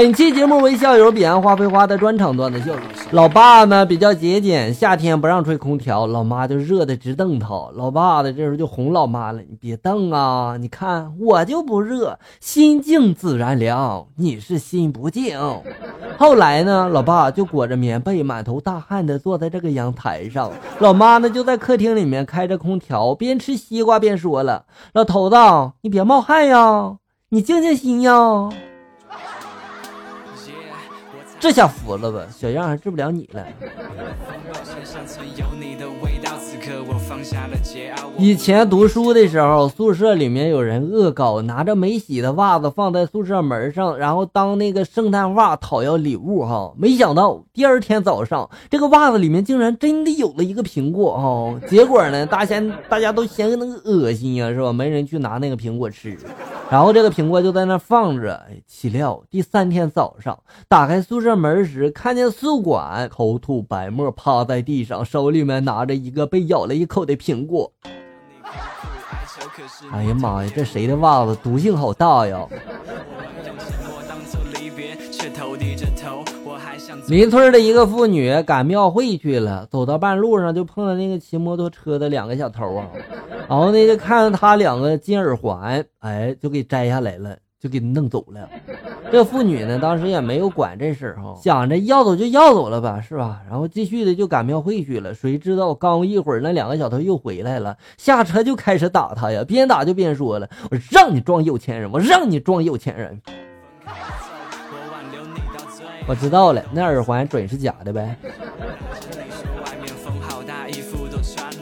本期节目为校友彼岸花飞花的专场段子秀。老爸呢比较节俭，夏天不让吹空调，老妈就热的直瞪他。老爸呢这时候就哄老妈了：“你别瞪啊，你看我就不热，心静自然凉，你是心不静。”后来呢，老爸就裹着棉被，满头大汗的坐在这个阳台上，老妈呢就在客厅里面开着空调，边吃西瓜边说了：“老头子，你别冒汗呀，你静静心呀。”这下服了吧，小样还治不了你了。以前读书的时候，宿舍里面有人恶搞，拿着没洗的袜子放在宿舍门上，然后当那个圣诞袜讨要礼物哈。没想到第二天早上，这个袜子里面竟然真的有了一个苹果哈。结果呢，大家大家都嫌那个恶心呀，是吧？没人去拿那个苹果吃。然后这个苹果就在那放着，岂料第三天早上打开宿舍门时，看见宿管口吐白沫，趴在地上，手里面拿着一个被咬咬了一口的苹果。哎呀妈呀，这谁的袜子毒性好大呀！邻村的一个妇女赶庙会去了，走到半路上就碰到那个骑摩托车的两个小偷啊。然后呢，就看到他两个金耳环，哎，就给摘下来了，就给弄走了。这妇女呢，当时也没有管这事儿哈，想着要走就要走了吧，是吧？然后继续的就赶庙会去了。谁知道刚一会儿，那两个小偷又回来了，下车就开始打他呀，边打就边说了：“我让你装有钱人，我让你装有钱人。”我知道了，那耳环准是假的呗。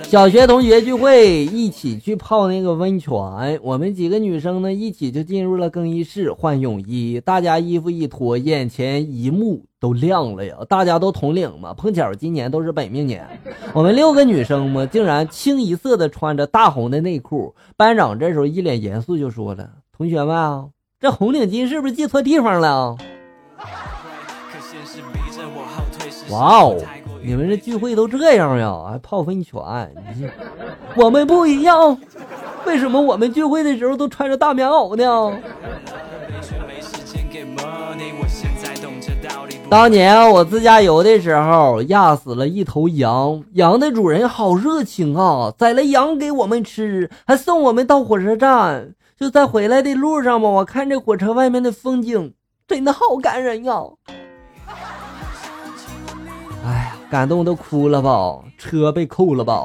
小学同学聚会，一起去泡那个温泉。我们几个女生呢，一起就进入了更衣室换泳衣。大家衣服一脱，眼前一幕都亮了呀！大家都统领嘛，碰巧今年都是本命年。我们六个女生嘛，竟然清一色的穿着大红的内裤。班长这时候一脸严肃就说了：“同学们啊，这红领巾是不是系错地方了？”哇哦！你们这聚会都这样呀？还泡温泉？我们不一样，为什么我们聚会的时候都穿着大棉袄呢？当年我自驾游的时候，压死了一头羊，羊的主人好热情啊，宰了羊给我们吃，还送我们到火车站。就在回来的路上吧，我看这火车外面的风景，真的好感人呀。感动都哭了吧？车被扣了吧？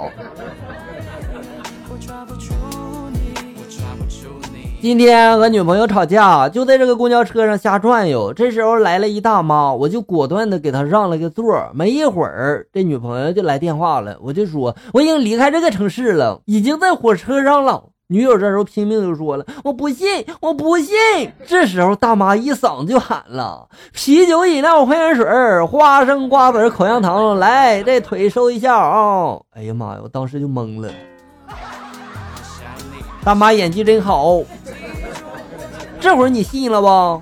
今天和女朋友吵架，就在这个公交车上瞎转悠。这时候来了一大妈，我就果断的给她让了个座。没一会儿，这女朋友就来电话了，我就说我已经离开这个城市了，已经在火车上了。女友这时候拼命就说了：“我不信，我不信！”这时候大妈一嗓子就喊了：“啤酒、饮料、矿泉水、花生、瓜子、口香糖，来，这腿收一下啊！”哎呀妈呀，我当时就懵了。大妈演技真好，这会儿你信了不？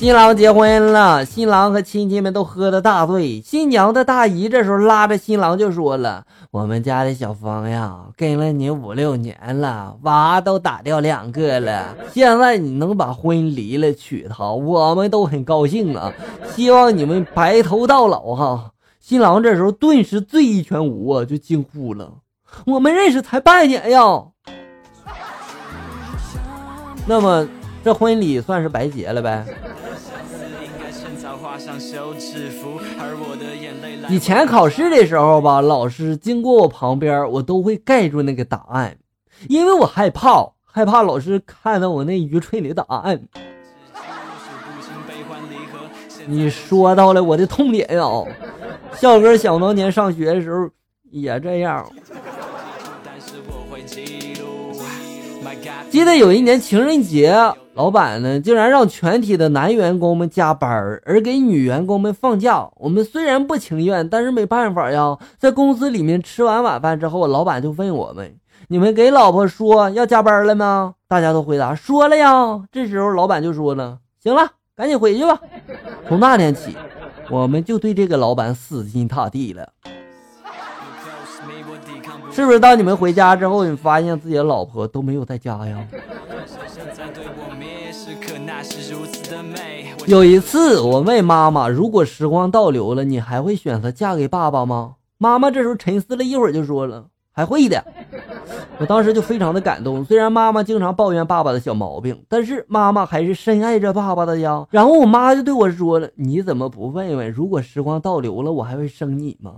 新郎结婚了，新郎和亲戚们都喝的大醉。新娘的大姨这时候拉着新郎就说了：“我们家的小芳呀，跟了你五六年了，娃都打掉两个了。现在你能把婚离了娶她，我们都很高兴啊！希望你们白头到老哈！”新郎这时候顿时醉意全无啊，就惊呼了：“我们认识才半年呀！”那么这婚礼算是白结了呗？以前考试的时候吧，老师经过我旁边，我都会盖住那个答案，因为我害怕，害怕老师看到我那愚蠢的答案。你说到了我的痛点呀，笑哥想当年上学的时候也这样。记得有一年情人节。老板呢，竟然让全体的男员工们加班儿而给女员工们放假。我们虽然不情愿，但是没办法呀。在公司里面吃完晚饭之后，老板就问我们：“你们给老婆说要加班了吗？”大家都回答：“说了呀。”这时候老板就说了：“行了，赶紧回去吧。”从那天起，我们就对这个老板死心塌地了。是不是？当你们回家之后，你发现自己的老婆都没有在家呀？有一次，我问妈妈：“如果时光倒流了，你还会选择嫁给爸爸吗？”妈妈这时候沉思了一会儿，就说了：“还会的。”我当时就非常的感动。虽然妈妈经常抱怨爸爸的小毛病，但是妈妈还是深爱着爸爸的呀。然后我妈就对我说了：“你怎么不问问，如果时光倒流了，我还会生你吗？”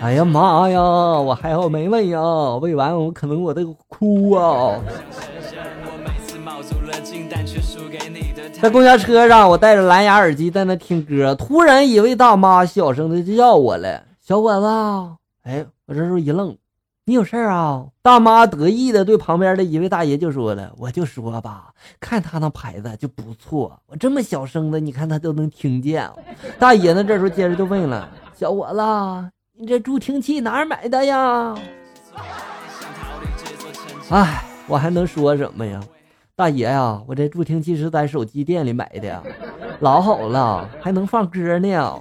哎呀妈呀！我还好没喂呀，喂完我可能我都哭啊。在公交车上，我戴着蓝牙耳机在那听歌，突然一位大妈小声的就叫我了：“小伙子。”哎，我这时候一愣：“你有事儿啊？”大妈得意的对旁边的一位大爷就说了：“我就说吧，看他那牌子就不错，我这么小声的，你看他都能听见。”大爷呢，这时候接着就问了：“小伙子。”你这助听器哪儿买的呀？哎，我还能说什么呀？大爷呀，我这助听器是在手机店里买的，老好了，还能放歌呢。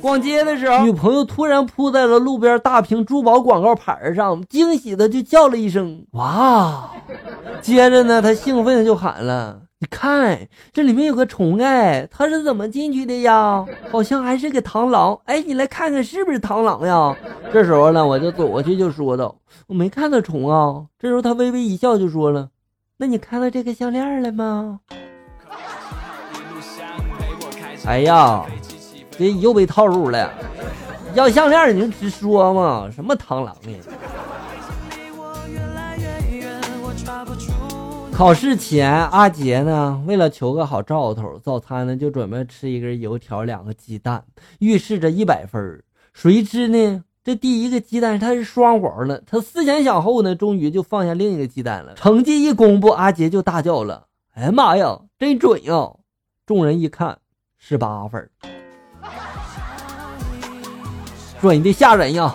逛街的时候，女朋友突然扑在了路边大屏珠宝广告牌上，惊喜的就叫了一声“哇”，接着呢，她兴奋的就喊了。你看，这里面有个虫哎，它是怎么进去的呀？好像还是个螳螂哎，你来看看是不是螳螂呀？这时候呢，我就走过去就说道：“我没看到虫啊。”这时候他微微一笑就说了：“那你看到这个项链了吗？”哎呀，这又被套路了，要项链你就直说嘛，什么螳螂呀？考试前，阿杰呢，为了求个好兆头，早餐呢就准备吃一根油条、两个鸡蛋，预示着一百分。谁知呢，这第一个鸡蛋它是双黄的。他思前想后呢，终于就放下另一个鸡蛋了。成绩一公布，阿杰就大叫了：“哎呀妈呀，真准呀！”众人一看，十八分，准的吓人呀！